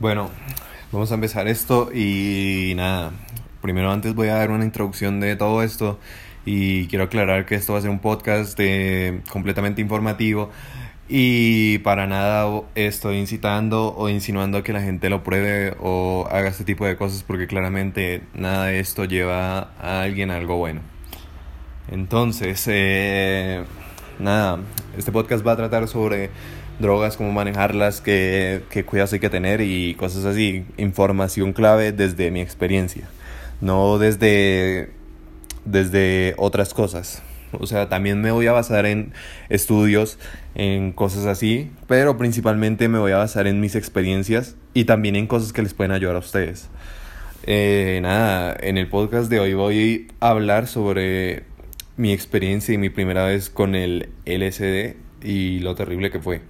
Bueno, vamos a empezar esto y nada, primero antes voy a dar una introducción de todo esto y quiero aclarar que esto va a ser un podcast de, completamente informativo y para nada estoy incitando o insinuando a que la gente lo pruebe o haga este tipo de cosas porque claramente nada de esto lleva a alguien a algo bueno. Entonces, eh, nada, este podcast va a tratar sobre drogas, cómo manejarlas, qué, qué cuidados hay que tener y cosas así. Información clave desde mi experiencia, no desde, desde otras cosas. O sea, también me voy a basar en estudios, en cosas así, pero principalmente me voy a basar en mis experiencias y también en cosas que les pueden ayudar a ustedes. Eh, nada, en el podcast de hoy voy a hablar sobre mi experiencia y mi primera vez con el LSD y lo terrible que fue.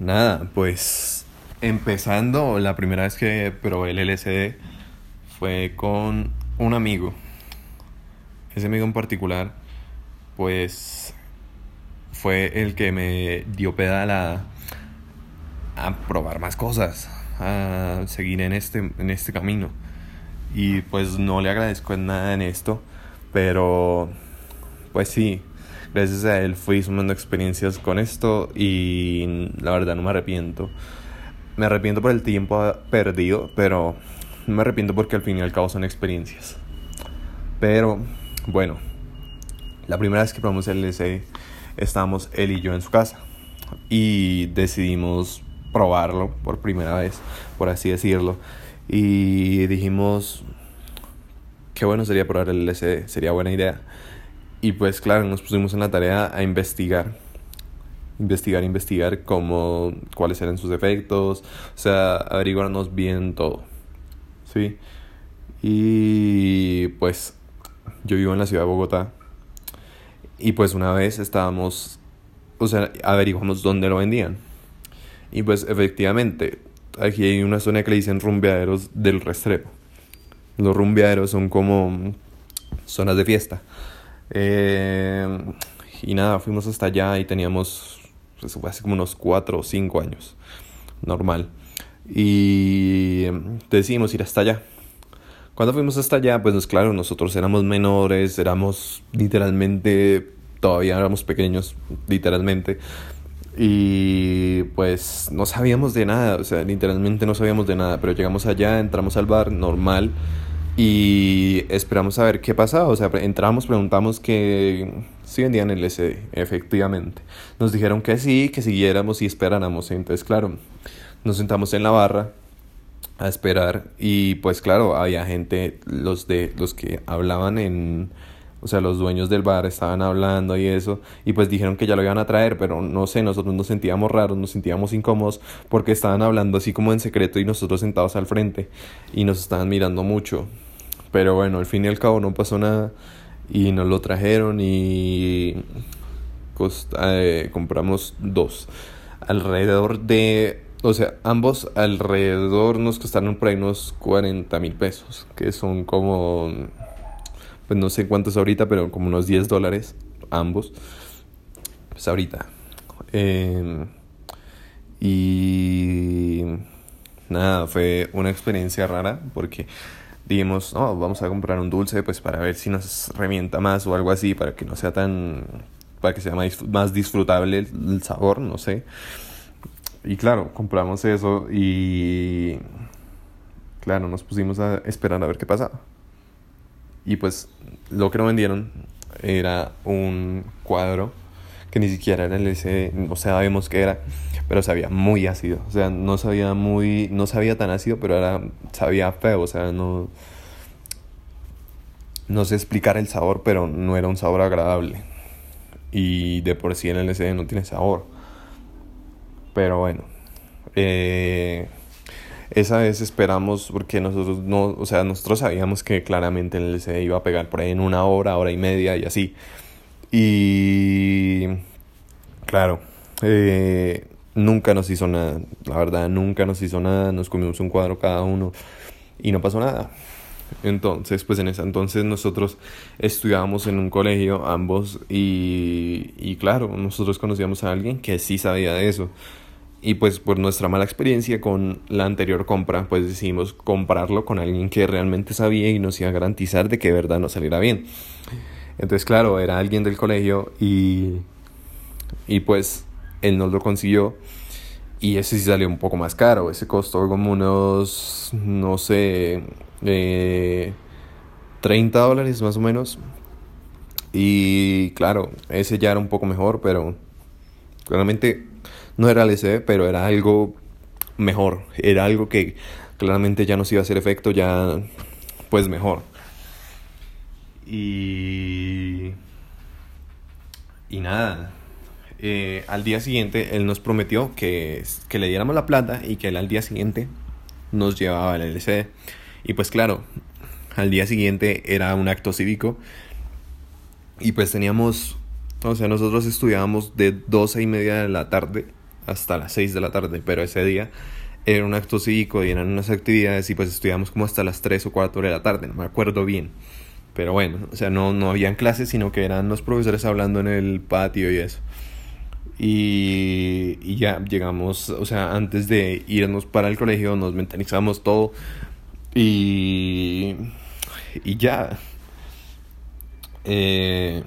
Nada, pues empezando, la primera vez que probé el LSD fue con un amigo. Ese amigo en particular, pues fue el que me dio pedal a, a probar más cosas, a seguir en este, en este camino. Y pues no le agradezco en nada en esto, pero pues sí, gracias a él fui sumando experiencias con esto y la verdad no me arrepiento. Me arrepiento por el tiempo perdido, pero no me arrepiento porque al fin y al cabo son experiencias. Pero bueno, la primera vez que probamos el LSD estábamos él y yo en su casa y decidimos probarlo por primera vez, por así decirlo. Y dijimos, qué bueno sería probar el LSD, sería buena idea. Y pues claro, nos pusimos en la tarea a investigar. Investigar, investigar cómo, cuáles eran sus efectos, o sea, averiguarnos bien todo. ¿Sí? Y pues yo vivo en la ciudad de Bogotá. Y pues una vez estábamos, o sea, averiguamos dónde lo vendían. Y pues efectivamente, aquí hay una zona que le dicen rumbeaderos del Restrepo. Los rumbeaderos son como zonas de fiesta. Eh, y nada, fuimos hasta allá y teníamos, pues, hace como unos 4 o 5 años, normal. Y decidimos ir hasta allá. Cuando fuimos hasta allá, pues claro, nosotros éramos menores, éramos literalmente, todavía éramos pequeños, literalmente. Y pues no sabíamos de nada, o sea, literalmente no sabíamos de nada, pero llegamos allá, entramos al bar normal y esperamos a ver qué pasaba. O sea, entramos, preguntamos que si vendían el SD, efectivamente. Nos dijeron que sí, que siguiéramos y esperáramos. Entonces, claro, nos sentamos en la barra a esperar y pues claro, había gente, los de los que hablaban en o sea, los dueños del bar estaban hablando y eso, y pues dijeron que ya lo iban a traer, pero no sé, nosotros nos sentíamos raros, nos sentíamos incómodos porque estaban hablando así como en secreto y nosotros sentados al frente y nos estaban mirando mucho. Pero bueno, al fin y al cabo no pasó nada y nos lo trajeron y eh, compramos dos. Alrededor de, o sea, ambos alrededor nos costaron por ahí unos 40 mil pesos, que son como, pues no sé cuántos ahorita, pero como unos 10 dólares ambos. Pues ahorita. Em, y nada, fue una experiencia rara porque dijimos, no, vamos a comprar un dulce pues para ver si nos revienta más o algo así, para que no sea tan, para que sea más, más disfrutable el, sabor, no sé. Y claro, compramos eso y claro, nos pusimos a esperar a ver qué pasaba. Y pues lo que nos vendieron era un cuadro que ni siquiera era el ese, no sabemos qué era, pero sabía muy ácido, o sea, no sabía muy, no sabía tan ácido, pero era, sabía feo, o sea, no, no sé explicar el sabor, pero no era un sabor agradable. Y de por sí el LSD no tiene sabor. Pero bueno, eh, esa vez esperamos porque nosotros no, o sea, nosotros sabíamos que claramente el LSD iba a pegar por ahí en una hora, hora y media y así. Y claro, eh, nunca nos hizo nada, la verdad, nunca nos hizo nada, nos comimos un cuadro cada uno y no pasó nada. Entonces, pues en ese entonces nosotros estudiábamos en un colegio, ambos, y, y claro, nosotros conocíamos a alguien que sí sabía de eso. y pues por nuestra mala experiencia con la anterior compra, pues decidimos comprarlo con alguien que realmente sabía y nos iba a garantizar de que de verdad nos saliera bien. Entonces, claro, era alguien del colegio y, y pues él nos lo consiguió. Y ese sí salió un poco más caro. Ese costó como unos, no sé, eh, 30 dólares más o menos. Y claro, ese ya era un poco mejor, pero claramente no era LCD, pero era algo mejor. Era algo que claramente ya nos iba a hacer efecto, ya pues mejor. Y. Y nada. Eh, al día siguiente él nos prometió que, que le diéramos la plata y que él al día siguiente nos llevaba el LCD. Y pues claro, al día siguiente era un acto cívico y pues teníamos, o sea, nosotros estudiábamos de 12 y media de la tarde hasta las 6 de la tarde, pero ese día era un acto cívico y eran unas actividades y pues estudiamos como hasta las 3 o 4 de la tarde, no me acuerdo bien. Pero bueno, o sea, no, no habían clases, sino que eran los profesores hablando en el patio y eso. Y, ya llegamos, o sea, antes de irnos para el colegio nos mentalizamos todo y, y ya. Eh,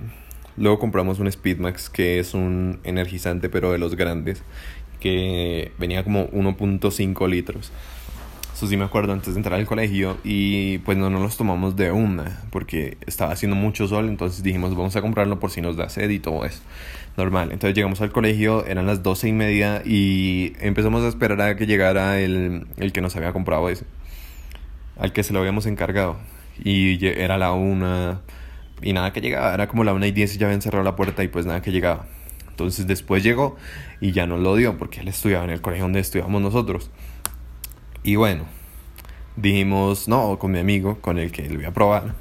Luego compramos un Speedmax que es un energizante pero de los grandes que venía como 1.5 litros. Eso sí me acuerdo antes de entrar al colegio y pues no nos los tomamos de una porque estaba haciendo mucho sol, entonces dijimos vamos a comprarlo por si nos da sed y todo eso. Normal, entonces llegamos al colegio, eran las doce y media y empezamos a esperar a que llegara el, el que nos había comprado ese, al que se lo habíamos encargado. Y era la una y nada que llegaba, era como la 1 y 10 y ya habían cerrado la puerta y pues nada que llegaba. Entonces después llegó y ya no lo dio porque él estudiaba en el colegio donde estudiamos nosotros. Y bueno, dijimos, no, con mi amigo, con el que lo voy a probar.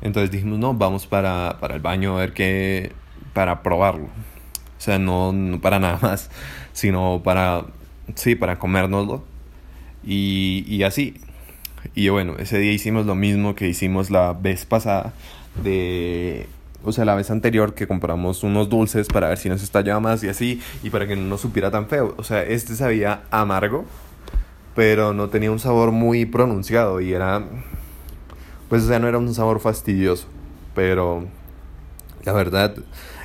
Entonces dijimos, no, vamos para, para el baño a ver qué, para probarlo. O sea, no, para nada más, sino para, sí, para comérnoslo. Y, y así. Y bueno, ese día hicimos lo mismo que hicimos la vez pasada de o sea, la vez anterior que compramos unos dulces para ver si nos estallaba más y así, y para que no nos supiera tan feo. O sea, este sabía amargo, pero no tenía un sabor muy pronunciado y era, pues, o sea, no era un sabor fastidioso, pero la verdad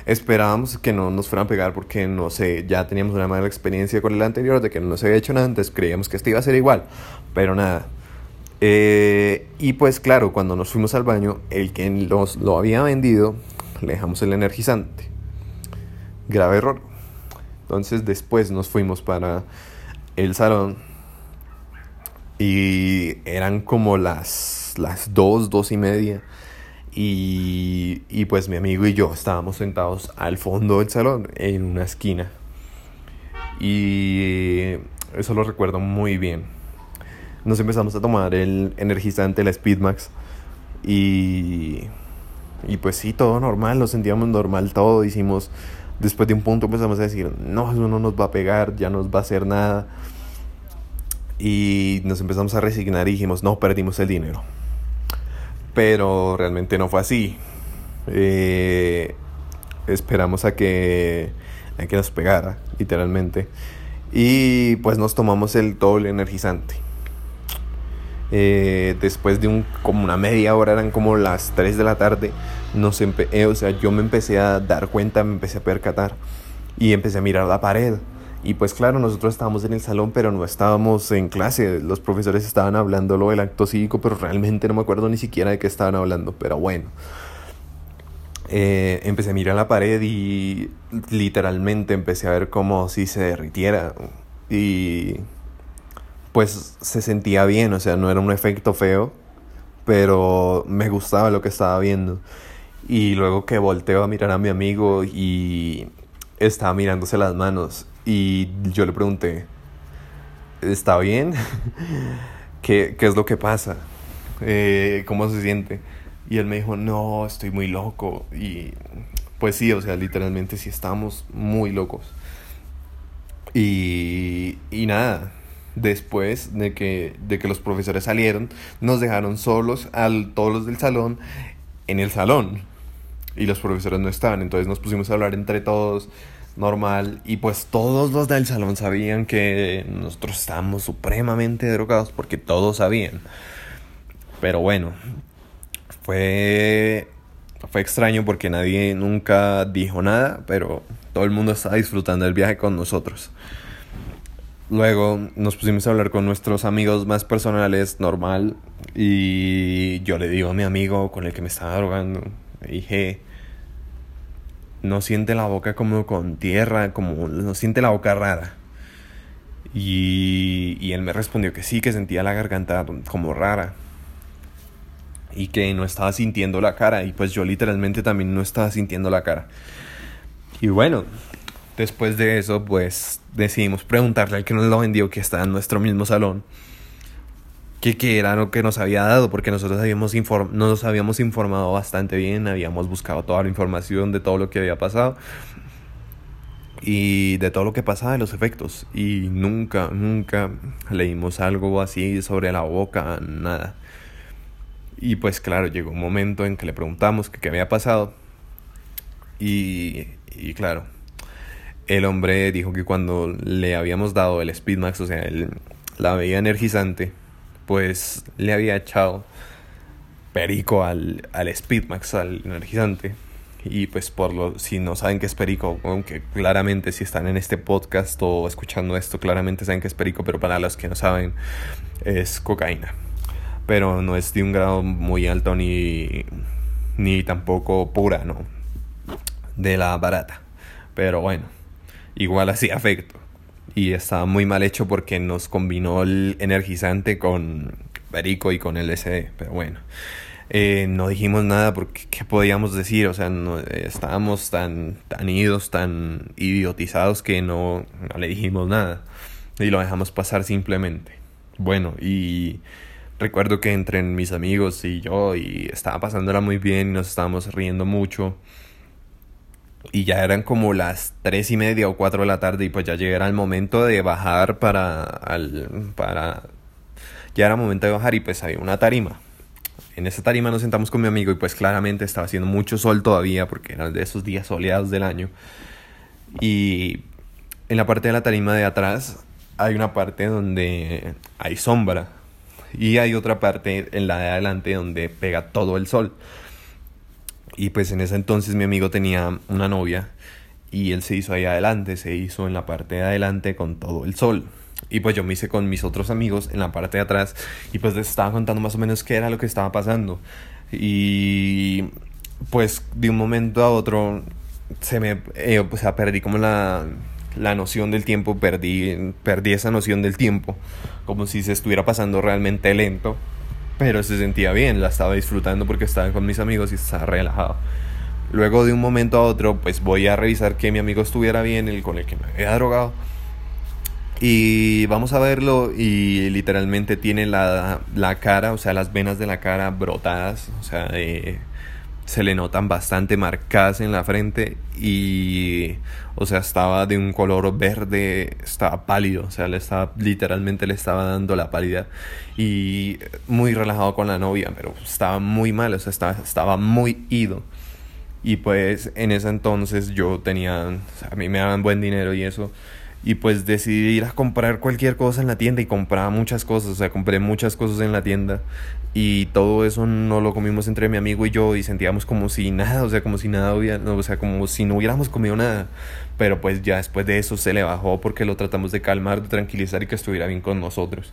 esperábamos que no nos fueran a pegar porque, no sé, ya teníamos una mala experiencia con el anterior de que no se había hecho nada antes, creíamos que este iba a ser igual, pero nada. Eh, y pues claro, cuando nos fuimos al baño, el que nos lo había vendido, le dejamos el energizante. Grave error. Entonces después nos fuimos para el salón y eran como las, las dos, dos y media. Y, y pues mi amigo y yo estábamos sentados al fondo del salón, en una esquina. Y eso lo recuerdo muy bien nos empezamos a tomar el energizante, el Speedmax. Y, y pues sí, todo normal, nos sentíamos normal todo. Hicimos, después de un punto empezamos a decir, no, eso no nos va a pegar, ya nos va a hacer nada. Y nos empezamos a resignar y dijimos, no, perdimos el dinero. Pero realmente no fue así. Eh, esperamos a que, a que nos pegara, literalmente. Y pues nos tomamos el doble energizante. Eh, después de un, como una media hora, eran como las 3 de la tarde, nos eh, o sea, yo me empecé a dar cuenta, me empecé a percatar y empecé a mirar la pared. Y pues claro, nosotros estábamos en el salón, pero no estábamos en clase. Los profesores estaban hablando lo del acto cívico, pero realmente no me acuerdo ni siquiera de qué estaban hablando. Pero bueno, eh, empecé a mirar la pared y literalmente empecé a ver como si se derritiera. Y pues se sentía bien, o sea, no era un efecto feo, pero me gustaba lo que estaba viendo. Y luego que volteo a mirar a mi amigo y estaba mirándose las manos y yo le pregunté, ¿está bien? ¿Qué, qué es lo que pasa? Eh, ¿Cómo se siente? Y él me dijo, no, estoy muy loco. Y pues sí, o sea, literalmente sí estamos muy locos. Y, y nada, después de que, de que los profesores salieron, nos dejaron solos a todos los del salón en el salón. Y los profesores no estaban, entonces nos pusimos a hablar entre todos normal y pues todos los del salón sabían que nosotros estábamos supremamente drogados porque todos sabían. Pero bueno, fue fue extraño porque nadie nunca dijo nada, pero todo el mundo estaba disfrutando del viaje con nosotros. Luego nos pusimos a hablar con nuestros amigos más personales, normal, y yo le digo a mi amigo con el que me estaba drogando, dije, no siente la boca como con tierra, como no siente la boca rara. Y, y él me respondió que sí, que sentía la garganta como rara y que no estaba sintiendo la cara y pues yo literalmente también no estaba sintiendo la cara. Y bueno, después de eso pues decidimos preguntarle al que nos lo vendió que está en nuestro mismo salón que qué era lo que nos había dado porque nosotros habíamos nos habíamos informado bastante bien, habíamos buscado toda la información de todo lo que había pasado y de todo lo que pasaba de los efectos y nunca nunca leímos algo así sobre la boca, nada. Y pues claro, llegó un momento en que le preguntamos qué había pasado. Y, y claro, el hombre dijo que cuando le habíamos dado el Speedmax, o sea, el, la bebida energizante, pues le había echado perico al, al Speedmax, al energizante. Y pues por lo, si no saben qué es perico, aunque claramente si están en este podcast o escuchando esto, claramente saben qué es perico, pero para los que no saben, es cocaína pero no es de un grado muy alto ni, ni tampoco pura, ¿no? De la barata. Pero bueno, igual así afecto. Y estaba muy mal hecho porque nos combinó el energizante con perico y con LSD, pero bueno. Eh, no dijimos nada porque qué podíamos decir, o sea, no, estábamos tan, tan idos, tan idiotizados que no, no le dijimos nada y lo dejamos pasar simplemente. Bueno, y recuerdo que entre mis amigos y yo y estaba pasándola muy bien nos estábamos riendo mucho. Y ya eran como las tres y media o cuatro de la tarde y pues ya llegara el momento de bajar para, al, para... Ya era momento de bajar y pues había una tarima. En esa tarima nos sentamos con mi amigo y pues claramente estaba haciendo mucho sol todavía porque eran de esos días soleados del año. Y en la parte de la tarima de atrás hay una parte donde hay sombra y hay otra parte en la de adelante donde pega todo el sol. Y pues en ese entonces mi amigo tenía una novia y él se hizo ahí adelante, se hizo en la parte de adelante con todo el sol. Y pues yo me hice con mis otros amigos en la parte de atrás y pues les estaba contando más o menos qué era lo que estaba pasando. Y pues de un momento a otro se me, eh, o sea, perdí como la, la noción del tiempo, perdí, perdí esa noción del tiempo, como si se estuviera pasando realmente lento, pero se sentía bien, la estaba disfrutando porque estaba con mis amigos y estaba relajado. Luego de un momento a otro, pues voy a revisar que mi amigo estuviera bien, el con el que me había drogado. Y vamos a verlo y literalmente tiene la, la cara, o sea, las venas de la cara brotadas, o sea, eh, se le notan bastante marcadas en la frente y o sea estaba de un color verde estaba pálido o sea le estaba literalmente le estaba dando la pálida y muy relajado con la novia pero estaba muy mal o sea estaba, estaba muy ido. Y pues en ese entonces yo tenía a mí me daban buen dinero y eso y pues decidí ir a comprar cualquier cosa en la tienda y compraba muchas cosas, o sea, compré muchas cosas en la tienda y todo eso no lo comimos entre mi amigo y yo y sentíamos como si nada, o sea, como si nada hubiera, o sea, como si no hubiéramos comido nada. Pero pues ya después de eso se le bajó porque lo tratamos de calmar, de tranquilizar y que estuviera bien con nosotros.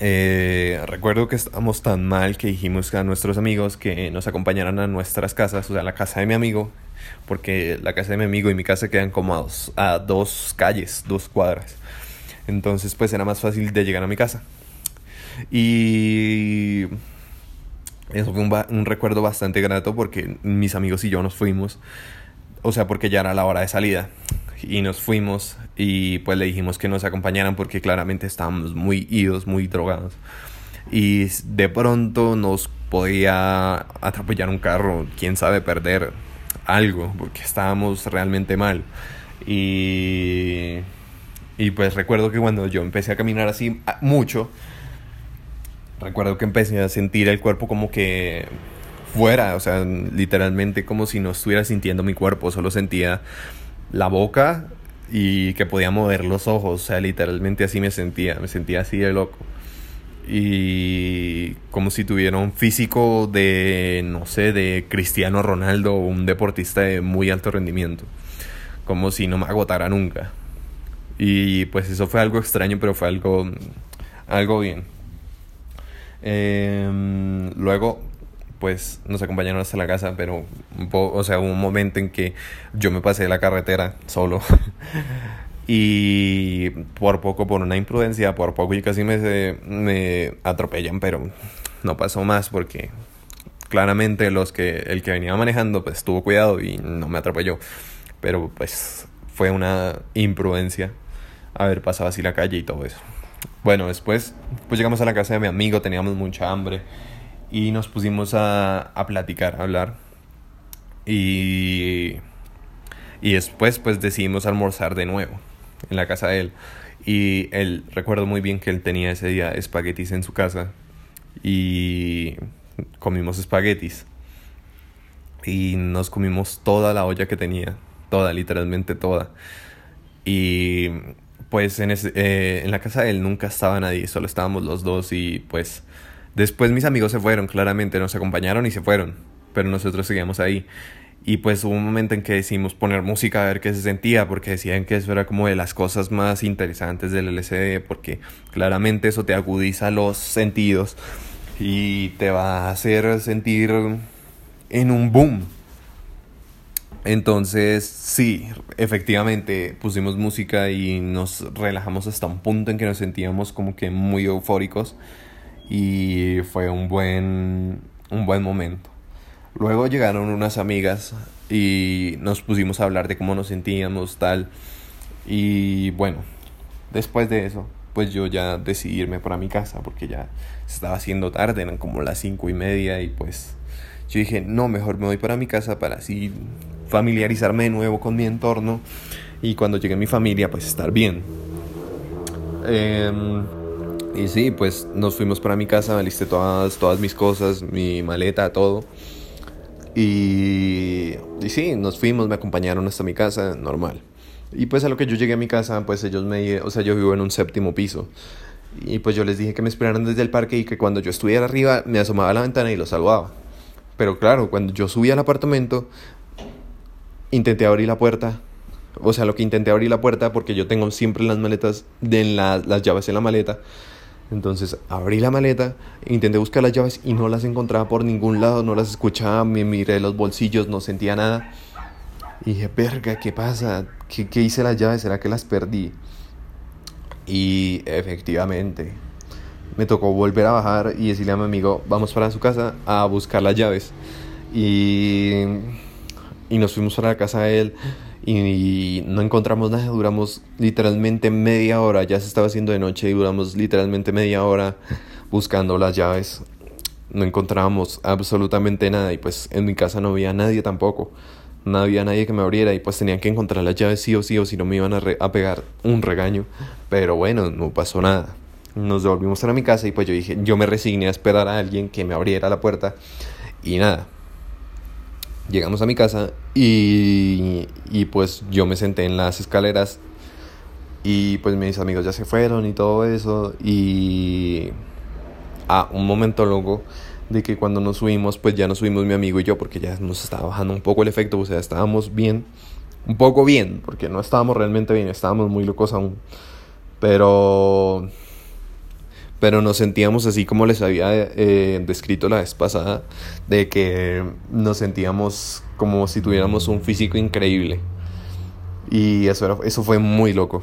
Eh, recuerdo que estábamos tan mal que dijimos a nuestros amigos que nos acompañaran a nuestras casas, o sea, a la casa de mi amigo, porque la casa de mi amigo y mi casa quedan como a dos, a dos calles, dos cuadras. Entonces, pues era más fácil de llegar a mi casa. Y eso fue un, un recuerdo bastante grato porque mis amigos y yo nos fuimos, o sea, porque ya era la hora de salida y nos fuimos y pues le dijimos que nos acompañaran porque claramente estábamos muy idos, muy drogados. Y de pronto nos podía atropellar un carro, quién sabe, perder algo, porque estábamos realmente mal. Y, y pues recuerdo que cuando yo empecé a caminar así mucho, recuerdo que empecé a sentir el cuerpo como que fuera, o sea, literalmente como si no estuviera sintiendo mi cuerpo, solo sentía la boca y que podía mover los ojos, o sea, literalmente así me sentía, me sentía así de loco. Y como si tuviera un físico de, no sé, de Cristiano Ronaldo un deportista de muy alto rendimiento. Como si no me agotara nunca. Y pues eso fue algo extraño, pero fue algo, algo bien. Em, luego, pues nos acompañaron hasta la casa, pero o sea, hubo un momento en que yo me pasé de la carretera solo. y por poco, por una imprudencia, por poco y casi me, me atropellan, pero no pasó más porque claramente los que el que venía manejando pues tuvo cuidado y no me atropelló. Pero pues fue una imprudencia haber pasado así la calle y todo eso. Bueno, después pues llegamos a la casa de mi amigo, teníamos mucha hambre y nos pusimos a, a platicar, a hablar. Y, y después pues decidimos almorzar de nuevo en la casa de él. Y él, recuerdo muy bien que él tenía ese día espaguetis en su casa y comimos espaguetis. Y nos comimos toda la olla que tenía, toda, literalmente toda. Y pues en, ese, eh, en la casa de él nunca estaba nadie, solo estábamos los dos y pues después mis amigos se fueron, claramente nos acompañaron y se fueron, pero nosotros seguíamos ahí. Y pues hubo un momento en que decidimos poner música a ver qué se sentía, porque decían que eso era como de las cosas más interesantes del LCD, porque claramente eso te agudiza los sentidos y te va a hacer sentir en un boom. Entonces, sí, efectivamente pusimos música y nos relajamos hasta un punto en que nos sentíamos como que muy eufóricos y fue un buen, un buen momento. Luego llegaron unas amigas y nos pusimos a hablar de cómo nos sentíamos, tal. Y bueno, después de eso, pues yo ya decidí irme para mi casa porque ya estaba haciendo tarde, eran como las cinco y media y pues yo dije, no, mejor me voy para mi casa para así familiarizarme de nuevo con mi entorno y cuando llegue mi familia pues estar bien. Em, y sí, pues nos fuimos para mi casa, me listé todas, todas mis cosas, mi maleta, todo. Y, sí, nos fuimos, me acompañaron hasta mi casa, normal. Y pues a lo que yo llegué a mi casa, pues ellos me, o sea, yo vivo en un séptimo piso. Y pues yo les dije que me esperaran desde el parque y que cuando yo estuviera arriba me asomaba a la ventana y los saludaba. Pero claro, cuando yo subí al apartamento, intenté abrir la puerta. O sea, lo que intenté abrir la puerta porque yo tengo siempre las maletas, de las llaves en la maleta. Entonces abrí la maleta, intenté buscar las llaves y no las encontraba por ningún lado, no las escuchaba, me miré los bolsillos, no sentía nada. Y dije, verga, ¿qué pasa? ¿Qué, ¿Qué hice las llaves? ¿Será que las perdí? Y efectivamente, me tocó volver a bajar y decirle a mi amigo, vamos para su casa a buscar las llaves. Y, y nos fuimos para la casa de él y no encontramos nada, duramos literalmente media hora, ya se estaba haciendo de noche y duramos literalmente media hora buscando las llaves. No encontrábamos absolutamente nada y pues en mi casa no había nadie tampoco. No había nadie que me abriera y pues tenían que encontrar las llaves sí o sí o si no me iban a, a pegar un regaño. Pero bueno, no pasó nada. Nos devolvimos a mi casa y pues yo dije, yo me resigné a esperar a alguien que me abriera la puerta y nada, llegamos a mi casa y, y pues yo me senté en las escaleras y pues mis amigos ya se fueron y todo eso y a un momento luego de que cuando nos subimos pues ya nos subimos mi amigo y yo porque ya nos estaba bajando un poco el efecto, o sea, estábamos bien, un poco bien, porque no estábamos realmente bien, estábamos muy locos aún, pero pero nos sentíamos así como les había eh, descrito la vez pasada, de que nos sentíamos como si tuviéramos un físico increíble. Y eso, eso fue muy loco.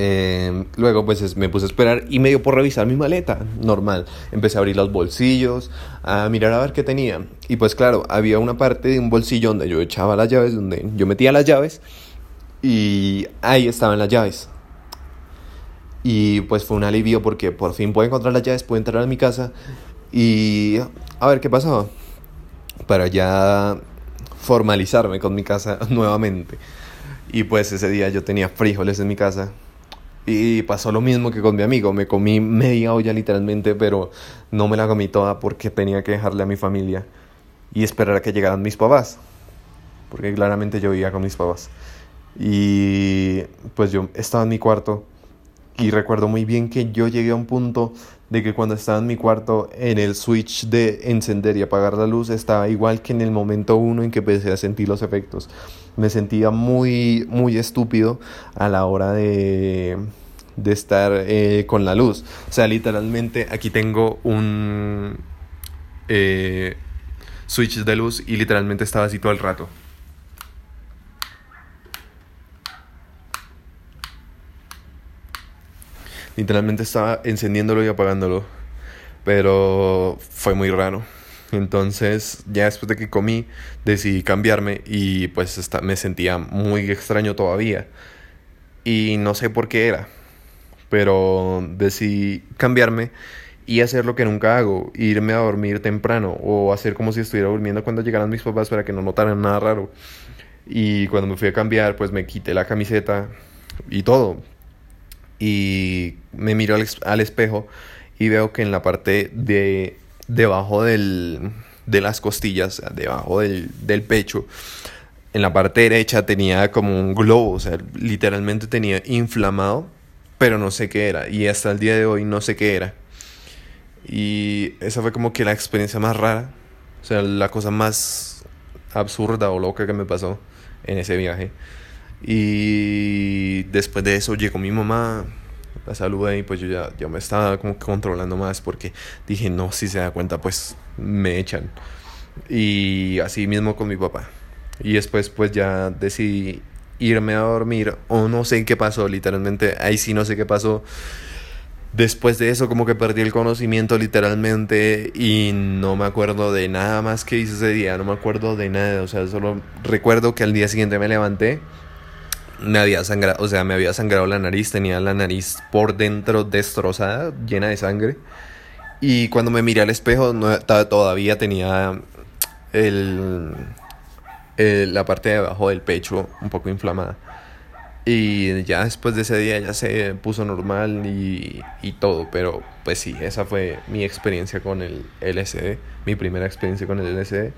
Em, luego pues me puse a esperar y me dio por revisar mi maleta, normal. Empecé a abrir los bolsillos, a mirar a ver qué tenía. Y pues claro, había una parte de un bolsillo donde yo echaba las llaves, donde yo metía las llaves y ahí estaban las llaves. Y pues fue un alivio porque por fin pude encontrar las llaves, pude entrar a mi casa y a ver qué pasaba. Para ya formalizarme con mi casa nuevamente. Y pues ese día yo tenía frijoles en mi casa. Y pasó lo mismo que con mi amigo. Me comí media olla literalmente, pero no me la comí toda porque tenía que dejarle a mi familia y esperar a que llegaran mis papás. Porque claramente yo vivía con mis papás. Y pues yo estaba en mi cuarto y recuerdo muy bien que yo llegué a un punto de que cuando estaba en mi cuarto en el switch de encender y apagar la luz estaba igual que en el momento uno en que empecé a sentir los efectos. Me sentía muy, muy estúpido a la hora de, de estar eh, con la luz. O sea, literalmente aquí tengo un eh, switch de luz y literalmente estaba así todo el rato. Literalmente estaba encendiéndolo y apagándolo. Pero fue muy raro. Entonces, ya después de que comí, decidí cambiarme y pues me sentía muy extraño todavía. Y no sé por qué era. Pero decidí cambiarme y hacer lo que nunca hago, irme a dormir temprano o hacer como si estuviera durmiendo cuando llegaran mis papás para que no notaran nada raro. Y cuando me fui a cambiar, pues me quité la camiseta y todo y me miro al, espejo y veo que en la parte de debajo del, de las costillas, debajo del, del pecho, en la parte derecha tenía como un globo, o sea, literalmente tenía inflamado, pero no sé qué era. Y hasta el día de hoy no sé qué era. Y esa fue como que la experiencia más rara, o sea, la cosa más absurda o loca que me pasó en ese viaje. Y después de eso llegó mi mamá, la saludé y pues yo ya, ya me estaba como controlando más porque dije, no, si se da cuenta, pues me echan. Y así mismo con mi papá. Y después pues ya decidí irme a dormir o no sé qué pasó, literalmente, ahí sí no sé qué pasó. Después de eso como que perdí el conocimiento literalmente y no me acuerdo de nada más que hice ese día, no me acuerdo de nada, o sea, solo recuerdo que al día siguiente me levanté me había sangrado, o sea, me había sangrado la nariz, tenía la nariz por dentro destrozada, llena de sangre. Y cuando me miré al espejo, no, todavía tenía el, la parte de abajo del pecho un poco inflamada. Y ya después de ese día ya se puso normal y, y todo, pero pues sí, esa fue mi experiencia con el LSD, mi primera experiencia con el LSD.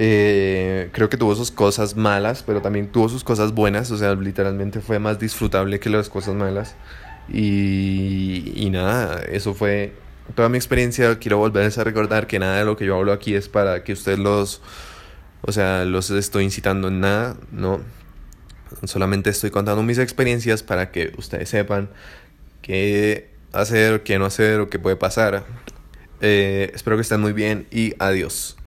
Eh, creo que tuvo sus cosas malas, pero también tuvo sus cosas buenas. O sea, literalmente fue más disfrutable que las cosas malas. Y, y nada, eso fue toda mi experiencia. Quiero volverles a recordar que nada de lo que yo hablo aquí es para que ustedes los, o sea, los estoy incitando en nada, no. Solamente estoy contando mis experiencias para que ustedes sepan qué hacer, qué no hacer o qué puede pasar. Eh, espero que estén muy bien y adiós.